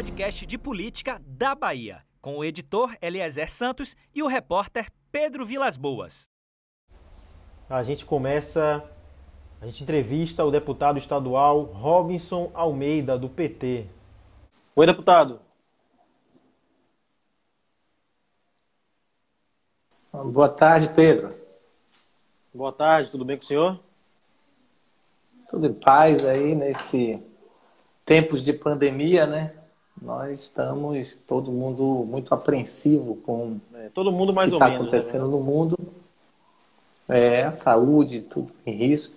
podcast de política da Bahia, com o editor Eliezer Santos e o repórter Pedro Vilas Boas. A gente começa, a gente entrevista o deputado estadual Robinson Almeida, do PT. Oi, deputado. Boa tarde, Pedro. Boa tarde, tudo bem com o senhor? Tudo em paz aí nesse tempos de pandemia, né? Nós estamos todo mundo muito apreensivo com é, todo mundo mais o que está né, acontecendo né? no mundo. É, a saúde, tudo em risco.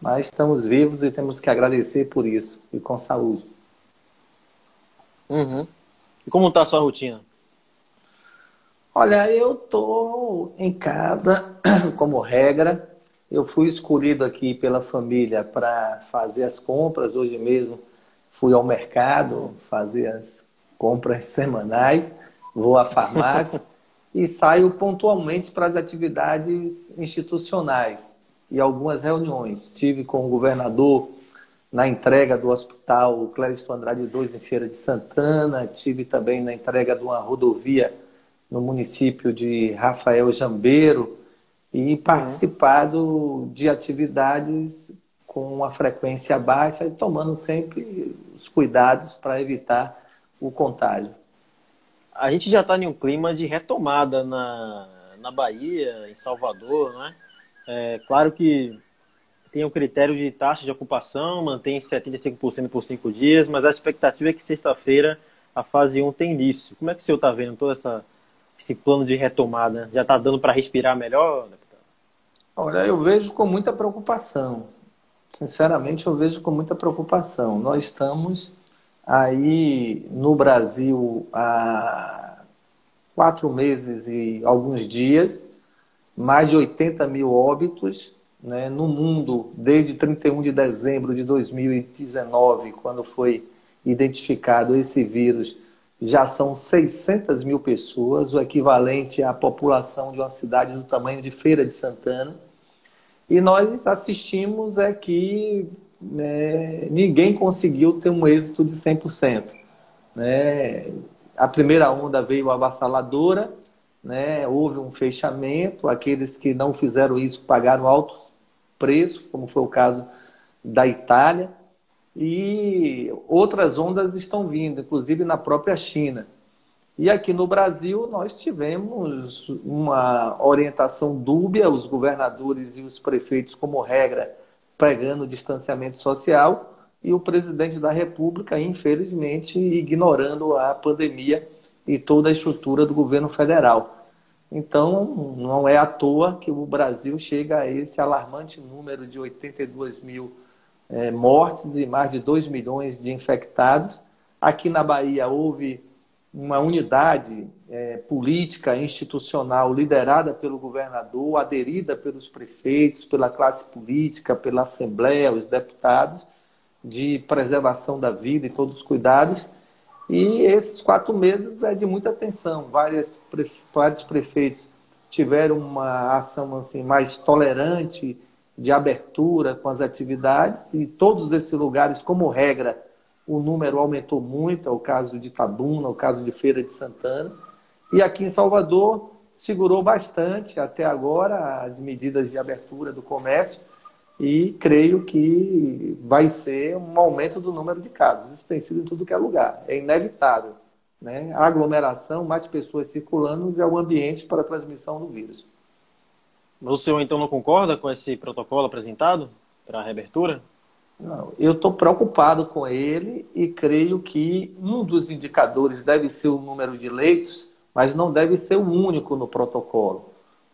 Mas estamos vivos e temos que agradecer por isso e com saúde. Uhum. E como está a sua rotina? Olha, eu tô em casa, como regra. Eu fui escolhido aqui pela família para fazer as compras. Hoje mesmo fui ao mercado fazer as compras semanais, vou à farmácia e saio pontualmente para as atividades institucionais. E algumas reuniões. Tive com o governador na entrega do hospital Clériston Andrade II em Feira de Santana, tive também na entrega de uma rodovia no município de Rafael Jambeiro. E participado de atividades com uma frequência baixa e tomando sempre os cuidados para evitar o contágio. A gente já está em um clima de retomada na, na Bahia, em Salvador, né? É claro que tem o um critério de taxa de ocupação, mantém 75% por cinco dias, mas a expectativa é que sexta-feira a fase 1 tem início. Como é que o senhor está vendo toda essa esse plano de retomada? Já está dando para respirar melhor, deputado? Olha, eu vejo com muita preocupação. Sinceramente, eu vejo com muita preocupação. Nós estamos aí no Brasil há quatro meses e alguns dias, mais de 80 mil óbitos. Né? No mundo, desde 31 de dezembro de 2019, quando foi identificado esse vírus, já são 600 mil pessoas, o equivalente à população de uma cidade do tamanho de Feira de Santana. E nós assistimos é que né, ninguém conseguiu ter um êxito de 100%. Né? A primeira onda veio avassaladora, né? houve um fechamento, aqueles que não fizeram isso pagaram altos preços, como foi o caso da Itália e outras ondas estão vindo, inclusive na própria China. E aqui no Brasil nós tivemos uma orientação dúbia, os governadores e os prefeitos, como regra, pregando distanciamento social, e o presidente da República, infelizmente, ignorando a pandemia e toda a estrutura do governo federal. Então, não é à toa que o Brasil chega a esse alarmante número de 82 mil é, mortes e mais de 2 milhões de infectados. Aqui na Bahia houve uma unidade é, política institucional liderada pelo governador, aderida pelos prefeitos, pela classe política, pela Assembleia, os deputados, de preservação da vida e todos os cuidados. E esses quatro meses é de muita atenção. Várias, vários prefeitos tiveram uma ação assim, mais tolerante, de abertura com as atividades e todos esses lugares, como regra, o número aumentou muito, é o caso de Tabuna, o caso de Feira de Santana. E aqui em Salvador segurou bastante até agora as medidas de abertura do comércio e creio que vai ser um aumento do número de casos. Isso tem sido em tudo que é lugar, é inevitável. Né? A aglomeração, mais pessoas circulando é o ambiente para a transmissão do vírus. O senhor então não concorda com esse protocolo apresentado para a reabertura? Não, eu estou preocupado com ele e creio que um dos indicadores deve ser o número de leitos, mas não deve ser o único no protocolo.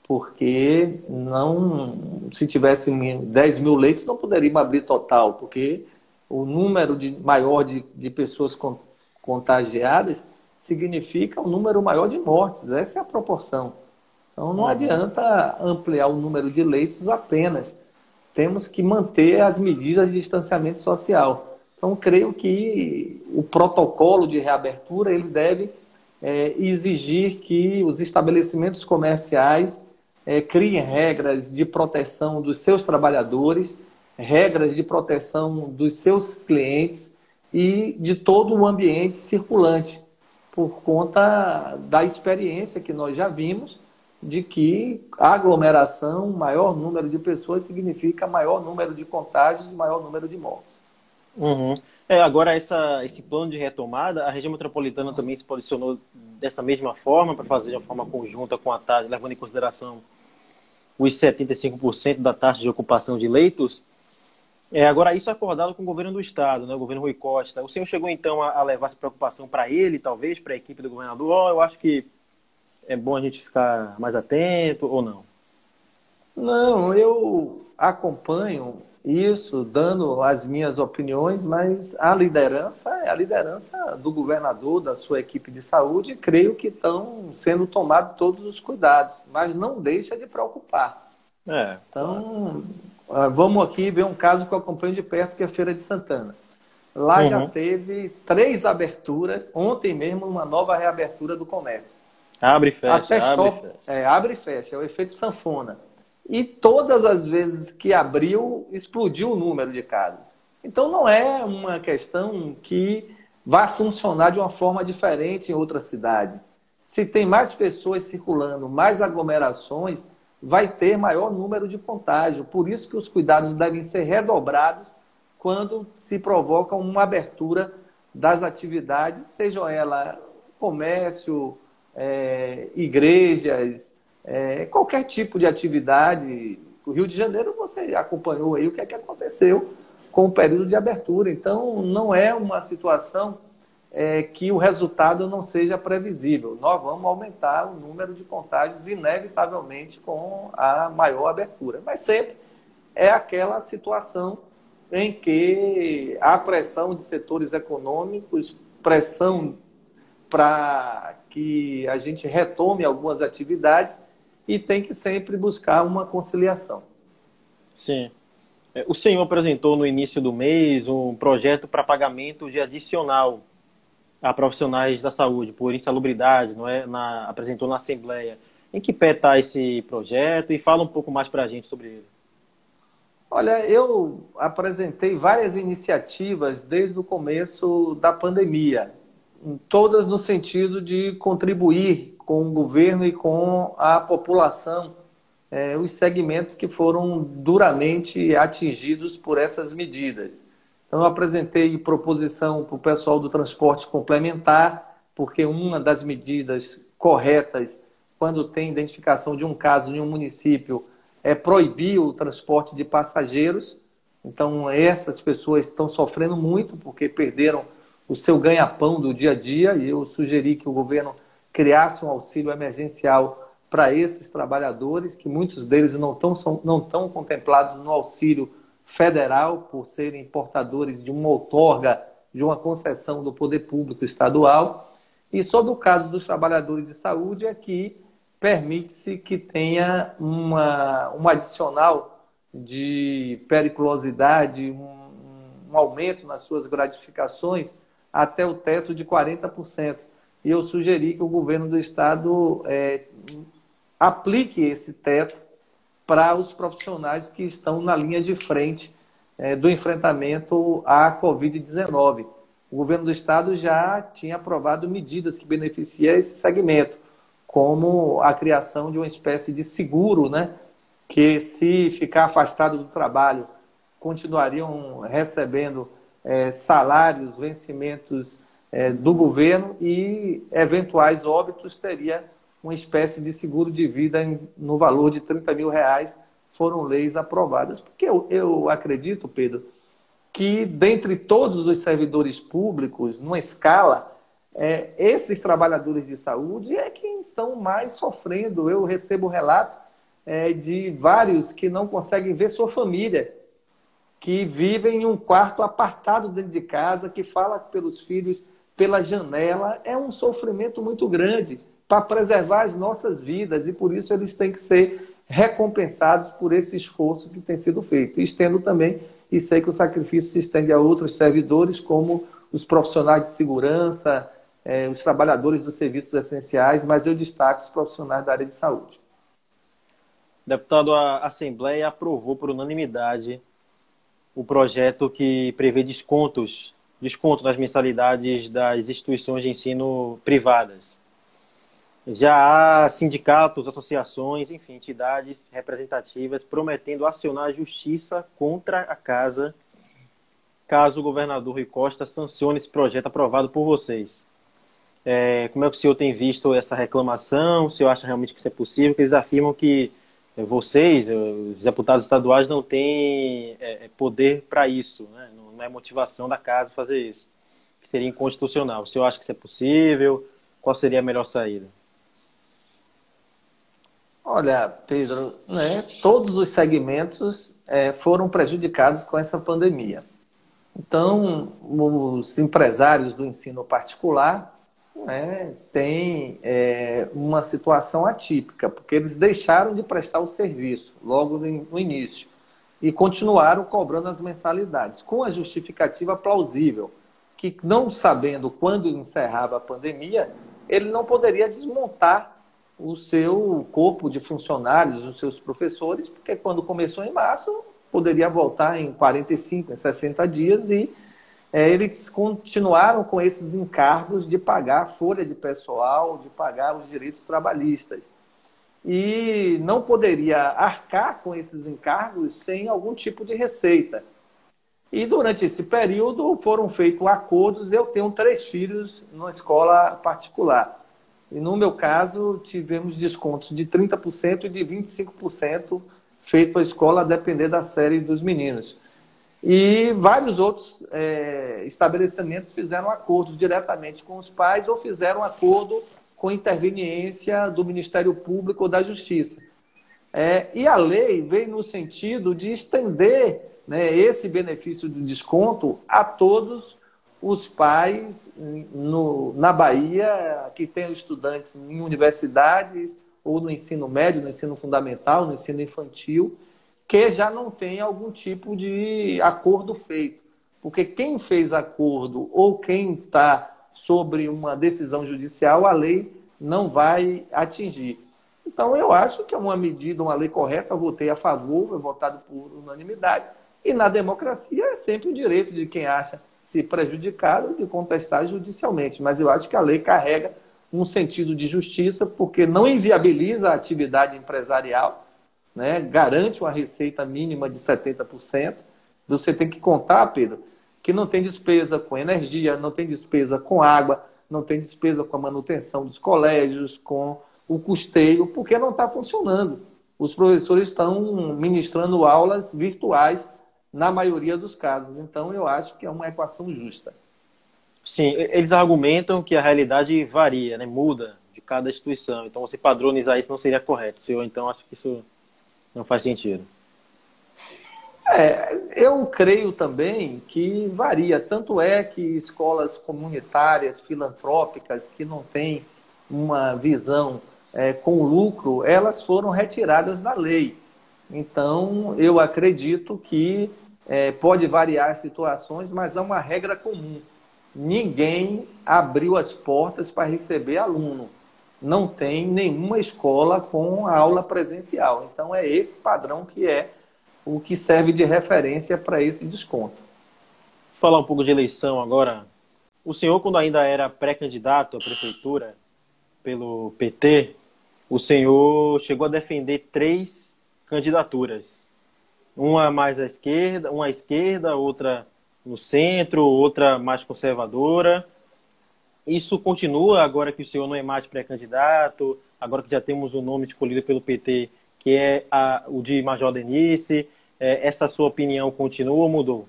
Porque não, se tivesse 10 mil leitos, não poderíamos abrir total, porque o número de, maior de, de pessoas contagiadas significa um número maior de mortes. Essa é a proporção. Então não adianta ampliar o número de leitos apenas. Temos que manter as medidas de distanciamento social. Então creio que o protocolo de reabertura ele deve é, exigir que os estabelecimentos comerciais é, criem regras de proteção dos seus trabalhadores, regras de proteção dos seus clientes, e de todo o ambiente circulante, por conta da experiência que nós já vimos de que aglomeração, maior número de pessoas significa maior número de contágios e maior número de mortes. Uhum. É, agora, essa, esse plano de retomada, a região metropolitana também se posicionou dessa mesma forma, para fazer de uma forma conjunta com a taxa, levando em consideração os 75% da taxa de ocupação de leitos. É, agora, isso é acordado com o governo do Estado, né, o governo Rui Costa. O senhor chegou, então, a, a levar essa preocupação para ele, talvez, para a equipe do governador? Oh, eu acho que é bom a gente ficar mais atento ou não? Não, eu acompanho isso, dando as minhas opiniões, mas a liderança é a liderança do governador, da sua equipe de saúde, e creio que estão sendo tomados todos os cuidados, mas não deixa de preocupar. É, então, claro. vamos aqui ver um caso que eu acompanho de perto, que é a Feira de Santana. Lá uhum. já teve três aberturas, ontem mesmo uma nova reabertura do comércio. Abre e fecha. Até abre, shop, fecha. É, abre e fecha, é o efeito sanfona. E todas as vezes que abriu, explodiu o número de casos. Então não é uma questão que vai funcionar de uma forma diferente em outra cidade. Se tem mais pessoas circulando, mais aglomerações, vai ter maior número de contágio. Por isso que os cuidados devem ser redobrados quando se provoca uma abertura das atividades, seja ela comércio, é, igrejas, é, qualquer tipo de atividade. O Rio de Janeiro, você acompanhou aí o que é que aconteceu com o período de abertura. Então, não é uma situação é, que o resultado não seja previsível. Nós vamos aumentar o número de contágios, inevitavelmente, com a maior abertura. Mas sempre é aquela situação em que há pressão de setores econômicos, pressão para que a gente retome algumas atividades e tem que sempre buscar uma conciliação. Sim. É, o senhor apresentou no início do mês um projeto para pagamento de adicional a profissionais da saúde por insalubridade, não é? Na, apresentou na Assembleia. Em que pé está esse projeto? E fala um pouco mais para a gente sobre ele. Olha, eu apresentei várias iniciativas desde o começo da pandemia todas no sentido de contribuir com o governo e com a população, é, os segmentos que foram duramente atingidos por essas medidas. Então, eu apresentei proposição para o pessoal do transporte complementar, porque uma das medidas corretas, quando tem identificação de um caso em um município, é proibir o transporte de passageiros. Então, essas pessoas estão sofrendo muito porque perderam o seu ganha-pão do dia a dia e eu sugeri que o governo criasse um auxílio emergencial para esses trabalhadores, que muitos deles não estão, não estão contemplados no auxílio federal por serem portadores de uma outorga, de uma concessão do poder público estadual. E sobre o caso dos trabalhadores de saúde, é que permite-se que tenha uma, um adicional de periculosidade, um, um aumento nas suas gratificações, até o teto de 40%. E eu sugeri que o governo do estado é, aplique esse teto para os profissionais que estão na linha de frente é, do enfrentamento à Covid-19. O governo do estado já tinha aprovado medidas que beneficiam esse segmento, como a criação de uma espécie de seguro, né, que se ficar afastado do trabalho, continuariam recebendo é, salários, vencimentos é, do governo e eventuais óbitos teria uma espécie de seguro de vida em, no valor de 30 mil reais. Foram leis aprovadas. Porque eu, eu acredito, Pedro, que dentre todos os servidores públicos, numa escala, é, esses trabalhadores de saúde é quem estão mais sofrendo. Eu recebo relato é, de vários que não conseguem ver sua família que vivem em um quarto apartado dentro de casa, que fala pelos filhos pela janela, é um sofrimento muito grande para preservar as nossas vidas e por isso eles têm que ser recompensados por esse esforço que tem sido feito. Estendo também, e sei que o sacrifício se estende a outros servidores, como os profissionais de segurança, eh, os trabalhadores dos serviços essenciais, mas eu destaco os profissionais da área de saúde. Deputado, a Assembleia aprovou por unanimidade o projeto que prevê descontos desconto nas mensalidades das instituições de ensino privadas. Já há sindicatos, associações, enfim, entidades representativas prometendo acionar a justiça contra a casa caso o governador Rui Costa sancione esse projeto aprovado por vocês. É, como é que o senhor tem visto essa reclamação? O senhor acha realmente que isso é possível? Porque eles afirmam que vocês, os deputados estaduais, não têm é, é poder para isso, né? não é motivação da casa fazer isso, que seria inconstitucional. O senhor acha que isso é possível? Qual seria a melhor saída? Olha, Pedro, né, todos os segmentos é, foram prejudicados com essa pandemia. Então, os empresários do ensino particular né, têm é, uma situação atípica, porque eles deixaram de prestar o serviço logo no início e continuaram cobrando as mensalidades, com a justificativa plausível, que não sabendo quando encerrava a pandemia, ele não poderia desmontar o seu corpo de funcionários, os seus professores, porque quando começou em março, poderia voltar em 45, em 60 dias e é, eles continuaram com esses encargos de pagar a folha de pessoal, de pagar os direitos trabalhistas. E não poderia arcar com esses encargos sem algum tipo de receita. E durante esse período foram feitos acordos. Eu tenho três filhos numa escola particular. E no meu caso, tivemos descontos de 30% e de 25% feito a escola a depender da série dos meninos. E vários outros é, estabelecimentos fizeram acordos diretamente com os pais ou fizeram acordo com interveniência do Ministério Público ou da Justiça. É, e a lei vem no sentido de estender né, esse benefício de desconto a todos os pais no, na Bahia que têm estudantes em universidades ou no ensino médio, no ensino fundamental, no ensino infantil, que já não tem algum tipo de acordo feito. Porque quem fez acordo ou quem está sobre uma decisão judicial, a lei não vai atingir. Então, eu acho que é uma medida, uma lei correta, eu votei a favor, foi votado por unanimidade. E na democracia é sempre o direito de quem acha se prejudicado de contestar judicialmente. Mas eu acho que a lei carrega um sentido de justiça, porque não inviabiliza a atividade empresarial, né? garante uma receita mínima de 70%. Você tem que contar, Pedro, que não tem despesa com energia, não tem despesa com água, não tem despesa com a manutenção dos colégios, com o custeio, porque não está funcionando. Os professores estão ministrando aulas virtuais na maioria dos casos. Então, eu acho que é uma equação justa. Sim, eles argumentam que a realidade varia, né, muda de cada instituição. Então, você padronizar isso não seria correto. Eu, então, acho que isso não faz sentido. É, eu creio também que varia. Tanto é que escolas comunitárias, filantrópicas, que não têm uma visão é, com lucro, elas foram retiradas da lei. Então, eu acredito que é, pode variar situações, mas é uma regra comum ninguém abriu as portas para receber aluno. Não tem nenhuma escola com aula presencial. Então, é esse padrão que é o que serve de referência para esse desconto. Falar um pouco de eleição agora. O senhor, quando ainda era pré-candidato à prefeitura pelo PT, o senhor chegou a defender três candidaturas. Uma mais à esquerda, uma à esquerda, outra no centro, outra mais conservadora. Isso continua agora que o senhor não é mais pré-candidato, agora que já temos o nome escolhido pelo PT, que é a, o de Major Denise. É, essa sua opinião continua ou mudou?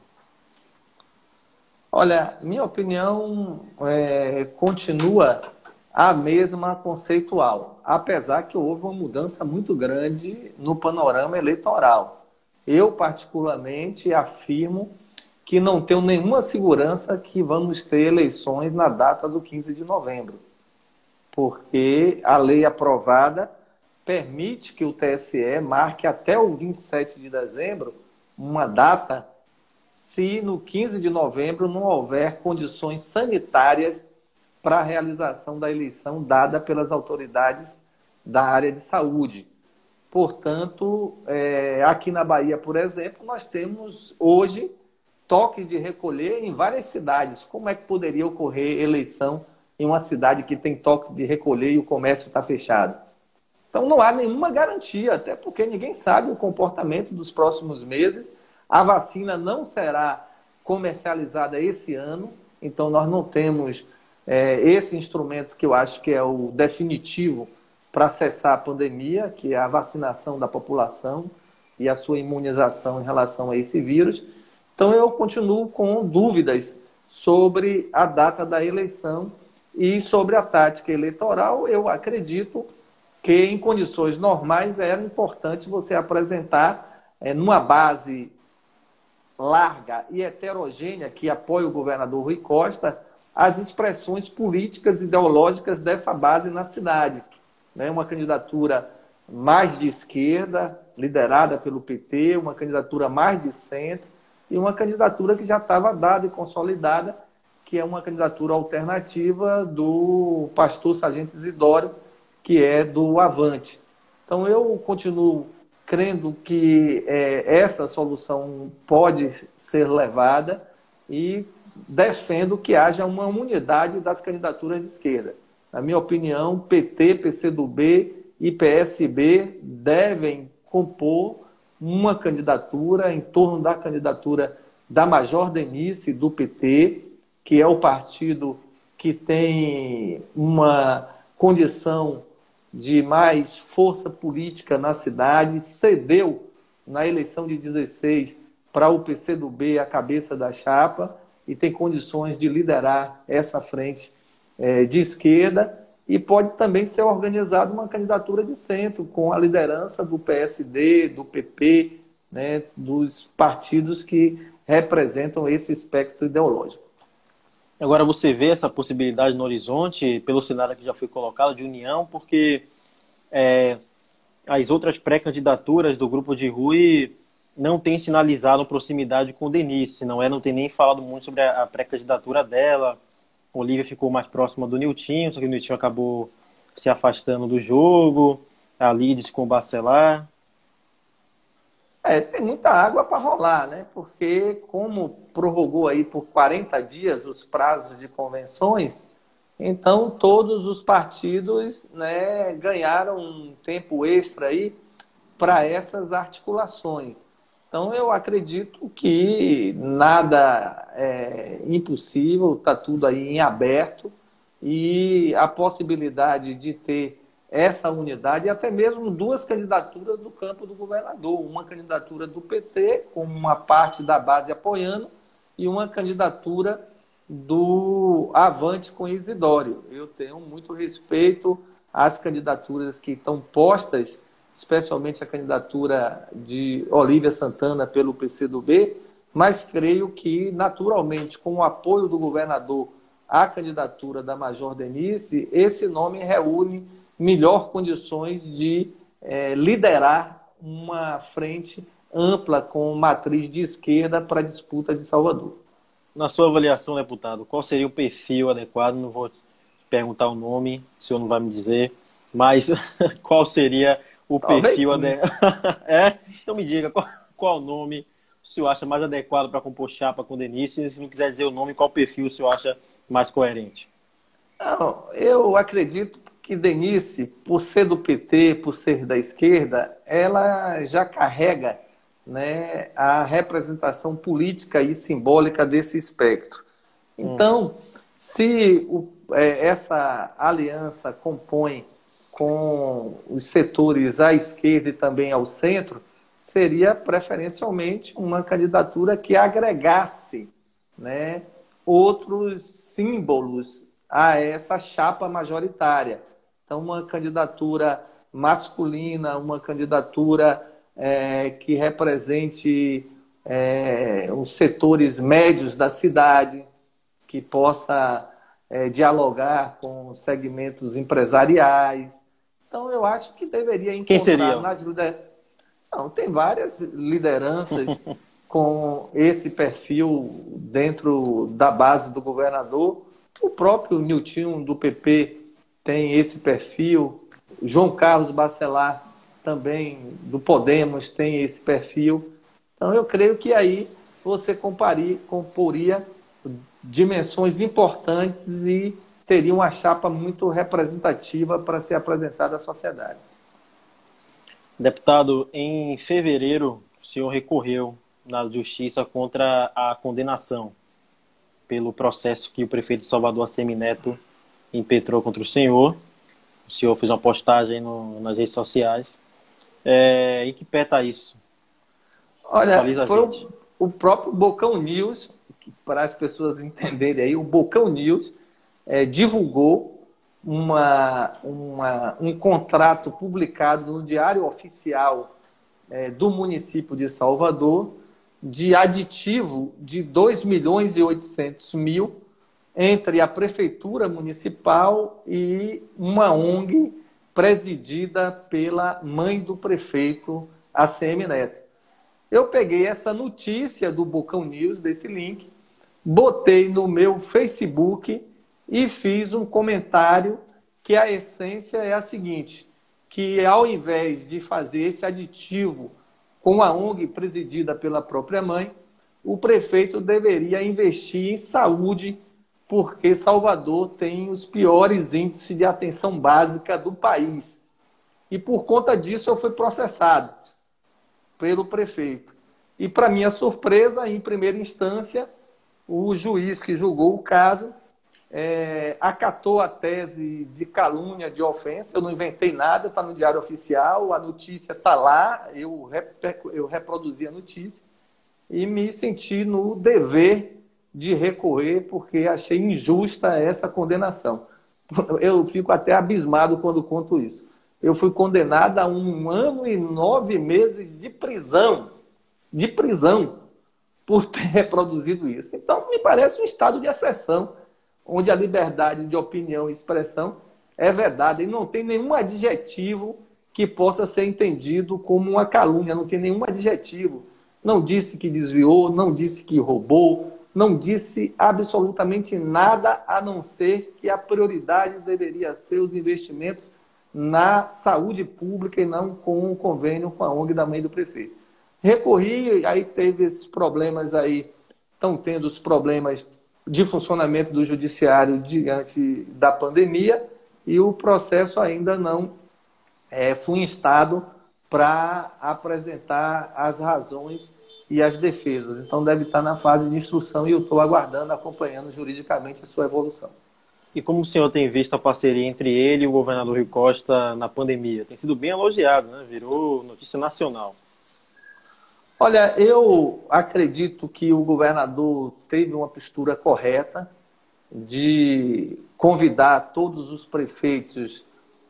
Olha, minha opinião é, continua a mesma conceitual, apesar que houve uma mudança muito grande no panorama eleitoral. Eu, particularmente, afirmo que não tenho nenhuma segurança que vamos ter eleições na data do 15 de novembro. Porque a lei aprovada permite que o TSE marque até o 27 de dezembro uma data se no 15 de novembro não houver condições sanitárias para a realização da eleição dada pelas autoridades da área de saúde. Portanto, é, aqui na Bahia, por exemplo, nós temos hoje toque de recolher em várias cidades. Como é que poderia ocorrer eleição em uma cidade que tem toque de recolher e o comércio está fechado? Então não há nenhuma garantia, até porque ninguém sabe o comportamento dos próximos meses. A vacina não será comercializada esse ano, então nós não temos é, esse instrumento que eu acho que é o definitivo para cessar a pandemia, que é a vacinação da população e a sua imunização em relação a esse vírus. Então eu continuo com dúvidas sobre a data da eleição e sobre a tática eleitoral. Eu acredito que em condições normais era importante você apresentar é, numa base larga e heterogênea que apoia o governador Rui Costa as expressões políticas e ideológicas dessa base na cidade né, uma candidatura mais de esquerda, liderada pelo PT, uma candidatura mais de centro e uma candidatura que já estava dada e consolidada, que é uma candidatura alternativa do pastor Sargento Isidório, que é do Avante. Então eu continuo crendo que é, essa solução pode ser levada e defendo que haja uma unidade das candidaturas de esquerda. Na minha opinião, PT, PCdoB e PSB devem compor uma candidatura em torno da candidatura da Major Denise do PT, que é o partido que tem uma condição de mais força política na cidade, cedeu na eleição de 16 para o PCdoB a cabeça da chapa e tem condições de liderar essa frente é, de esquerda e pode também ser organizada uma candidatura de centro, com a liderança do PSD, do PP, né, dos partidos que representam esse espectro ideológico. Agora você vê essa possibilidade no horizonte, pelo cenário que já foi colocado, de união, porque é, as outras pré-candidaturas do grupo de Rui não têm sinalizado proximidade com Denise, não é? Não tem nem falado muito sobre a, a pré-candidatura dela, Olivia ficou mais próxima do Niltinho, só que o Niltinho acabou se afastando do jogo. A Lides com o Bacelar. É, tem muita água para rolar, né? Porque como prorrogou aí por 40 dias os prazos de convenções, então todos os partidos né, ganharam um tempo extra aí para essas articulações. Então, eu acredito que nada é impossível, está tudo aí em aberto e a possibilidade de ter essa unidade e até mesmo duas candidaturas do campo do governador, uma candidatura do PT, com uma parte da base apoiando, e uma candidatura do Avante com Isidório. Eu tenho muito respeito às candidaturas que estão postas especialmente a candidatura de Olívia Santana pelo PCdoB, mas creio que, naturalmente, com o apoio do governador à candidatura da Major Denise, esse nome reúne melhor condições de é, liderar uma frente ampla com matriz de esquerda para a disputa de Salvador. Na sua avaliação, deputado, qual seria o perfil adequado? Não vou perguntar o nome, o senhor não vai me dizer, mas qual seria o Talvez perfil adequado. é? Então me diga qual, qual o nome o senhor acha mais adequado para compor chapa com Denise? Se não quiser dizer o nome, qual perfil o senhor acha mais coerente? Não, eu acredito que Denise, por ser do PT, por ser da esquerda, ela já carrega né, a representação política e simbólica desse espectro. Então, hum. se o, é, essa aliança compõe com os setores à esquerda e também ao centro, seria preferencialmente uma candidatura que agregasse né, outros símbolos a essa chapa majoritária. Então, uma candidatura masculina, uma candidatura é, que represente é, os setores médios da cidade, que possa é, dialogar com segmentos empresariais, então, eu acho que deveria encontrar Quem seria? nas lideranças. Não, tem várias lideranças com esse perfil dentro da base do governador. O próprio Nilton do PP tem esse perfil. João Carlos Bacelar também do Podemos tem esse perfil. Então eu creio que aí você comparia, comporia dimensões importantes e teria uma chapa muito representativa para ser apresentada à sociedade. Deputado, em fevereiro, o senhor recorreu na justiça contra a condenação pelo processo que o prefeito de Salvador, Semineto, impetrou contra o senhor. O senhor fez uma postagem no, nas redes sociais. É, em que pé está isso? Olha, foi o, o, próprio Bocão News, para as pessoas entenderem aí, o Bocão News é, divulgou uma, uma, um contrato publicado no Diário Oficial é, do município de Salvador de aditivo de 2 milhões e 800 mil entre a prefeitura municipal e uma ONG presidida pela mãe do prefeito, ACM Neto. Eu peguei essa notícia do Bocão News, desse link, botei no meu Facebook e fiz um comentário que a essência é a seguinte, que ao invés de fazer esse aditivo com a ONG presidida pela própria mãe, o prefeito deveria investir em saúde, porque Salvador tem os piores índices de atenção básica do país. E por conta disso eu fui processado pelo prefeito. E para minha surpresa, em primeira instância, o juiz que julgou o caso é, acatou a tese de calúnia, de ofensa. Eu não inventei nada, está no Diário Oficial, a notícia está lá, eu, eu reproduzi a notícia e me senti no dever de recorrer, porque achei injusta essa condenação. Eu fico até abismado quando conto isso. Eu fui condenado a um ano e nove meses de prisão. De prisão por ter reproduzido isso. Então, me parece um estado de exceção onde a liberdade de opinião e expressão é vedada e não tem nenhum adjetivo que possa ser entendido como uma calúnia, não tem nenhum adjetivo. Não disse que desviou, não disse que roubou, não disse absolutamente nada a não ser que a prioridade deveria ser os investimentos na saúde pública e não com o convênio com a ONG da mãe do prefeito. Recorri, aí teve esses problemas aí, estão tendo os problemas de funcionamento do judiciário diante da pandemia e o processo ainda não é, foi instado para apresentar as razões e as defesas. Então deve estar na fase de instrução e eu estou aguardando, acompanhando juridicamente a sua evolução. E como o senhor tem visto a parceria entre ele e o governador Rio Costa na pandemia? Tem sido bem elogiado, né? Virou notícia nacional. Olha, eu acredito que o governador teve uma postura correta de convidar todos os prefeitos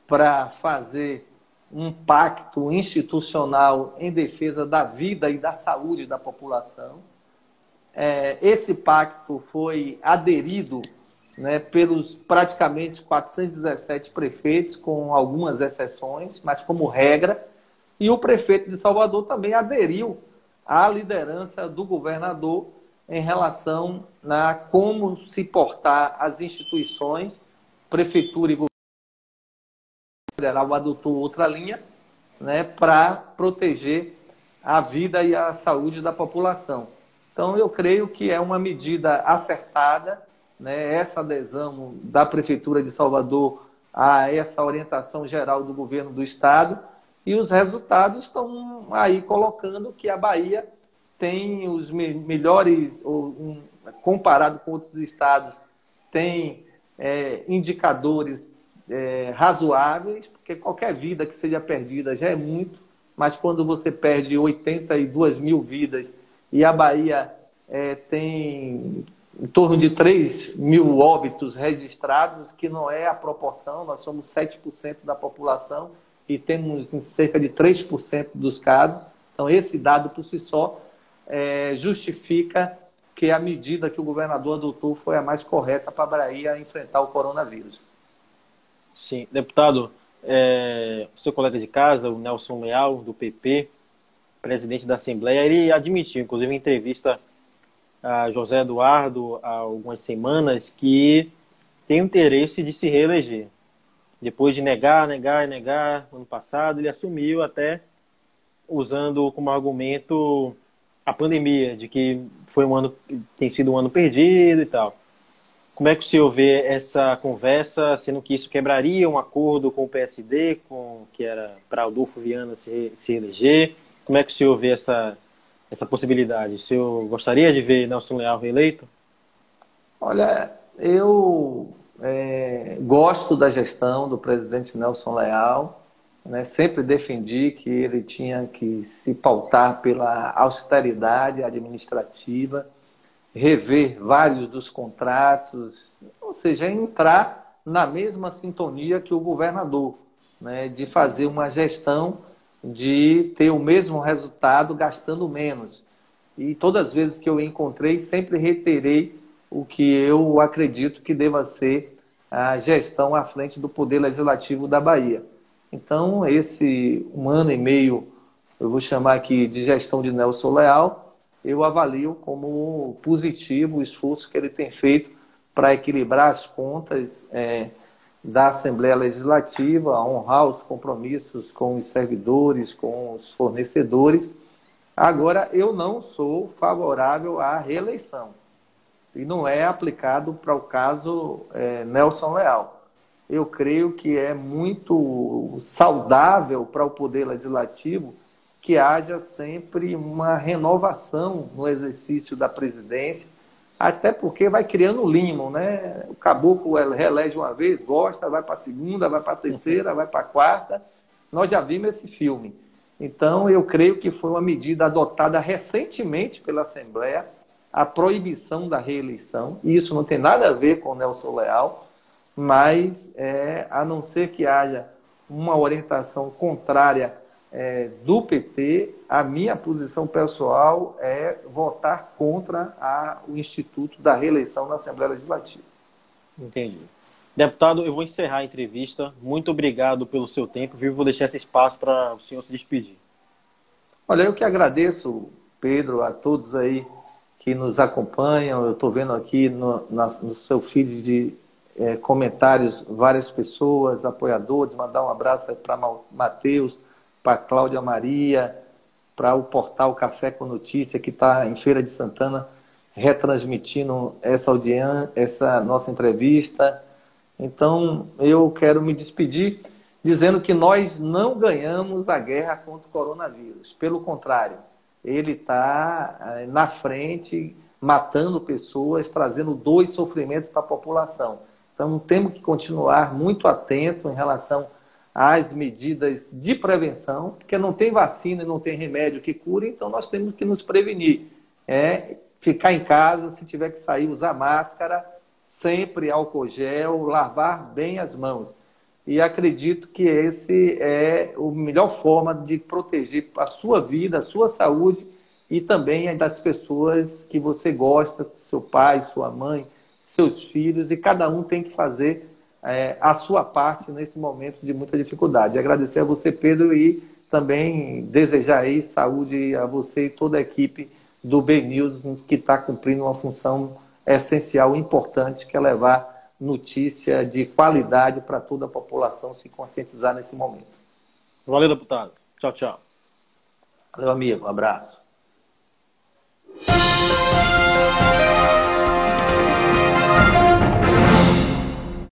para fazer um pacto institucional em defesa da vida e da saúde da população. É, esse pacto foi aderido né, pelos praticamente 417 prefeitos, com algumas exceções, mas como regra, e o prefeito de Salvador também aderiu a liderança do governador em relação a como se portar as instituições, prefeitura e governo federal adotou outra linha né, para proteger a vida e a saúde da população. Então, eu creio que é uma medida acertada, né, essa adesão da Prefeitura de Salvador a essa orientação geral do governo do Estado, e os resultados estão aí colocando que a Bahia tem os melhores, comparado com outros estados, tem é, indicadores é, razoáveis, porque qualquer vida que seja perdida já é muito, mas quando você perde 82 mil vidas e a Bahia é, tem em torno de 3 mil óbitos registrados, que não é a proporção, nós somos 7% da população, e temos em cerca de 3% dos casos. Então, esse dado por si só é, justifica que a medida que o governador adotou foi a mais correta para a Bahia enfrentar o coronavírus. Sim, deputado, é, seu colega de casa, o Nelson Leal, do PP, presidente da Assembleia, ele admitiu, inclusive em entrevista a José Eduardo há algumas semanas, que tem interesse de se reeleger. Depois de negar, negar e negar, ano passado, ele assumiu até usando como argumento a pandemia, de que foi um ano, tem sido um ano perdido e tal. Como é que o senhor vê essa conversa, sendo que isso quebraria um acordo com o PSD, com, que era para Adolfo Viana se, se eleger? Como é que o senhor vê essa, essa possibilidade? O senhor gostaria de ver Nelson Leal reeleito? Olha, eu é, gosto da gestão do presidente Nelson Leal. Né? Sempre defendi que ele tinha que se pautar pela austeridade administrativa rever vários dos contratos, ou seja, entrar na mesma sintonia que o governador, né, de fazer uma gestão de ter o mesmo resultado gastando menos. E todas as vezes que eu encontrei, sempre reiterei o que eu acredito que deva ser a gestão à frente do Poder Legislativo da Bahia. Então, esse um ano e meio, eu vou chamar aqui de gestão de Nelson Leal, eu avalio como positivo o esforço que ele tem feito para equilibrar as contas é, da Assembleia Legislativa, honrar os compromissos com os servidores, com os fornecedores. Agora, eu não sou favorável à reeleição. E não é aplicado para o caso é, Nelson Leal. Eu creio que é muito saudável para o Poder Legislativo que haja sempre uma renovação no exercício da presidência, até porque vai criando limo, né? O caboclo reelege uma vez, gosta, vai para a segunda, vai para a terceira, vai para a quarta. Nós já vimos esse filme. Então, eu creio que foi uma medida adotada recentemente pela Assembleia, a proibição da reeleição, e isso não tem nada a ver com o Nelson Leal, mas é, a não ser que haja uma orientação contrária é, do PT, a minha posição pessoal é votar contra a, o Instituto da Reeleição na Assembleia Legislativa. Entendi. Deputado, eu vou encerrar a entrevista. Muito obrigado pelo seu tempo. Viu? Vou deixar esse espaço para o senhor se despedir. Olha, eu que agradeço, Pedro, a todos aí que nos acompanham. Eu estou vendo aqui no, na, no seu feed de é, comentários várias pessoas, apoiadores. Mandar um abraço para Matheus, para Cláudia Maria, para o portal Café com Notícia, que está em Feira de Santana, retransmitindo essa audiência, essa nossa entrevista. Então, eu quero me despedir dizendo que nós não ganhamos a guerra contra o coronavírus. Pelo contrário, ele está eh, na frente, matando pessoas, trazendo dor e sofrimento para a população. Então, temos que continuar muito atento em relação as medidas de prevenção, porque não tem vacina e não tem remédio que cure, então nós temos que nos prevenir. É ficar em casa, se tiver que sair, usar máscara, sempre álcool gel, lavar bem as mãos. E acredito que esse é a melhor forma de proteger a sua vida, a sua saúde e também das pessoas que você gosta, seu pai, sua mãe, seus filhos, e cada um tem que fazer é, a sua parte nesse momento de muita dificuldade. Agradecer a você, Pedro, e também desejar aí saúde a você e toda a equipe do B News, que está cumprindo uma função essencial, importante, que é levar notícia de qualidade para toda a população se conscientizar nesse momento. Valeu, deputado. Tchau, tchau. Valeu, amigo. Um abraço.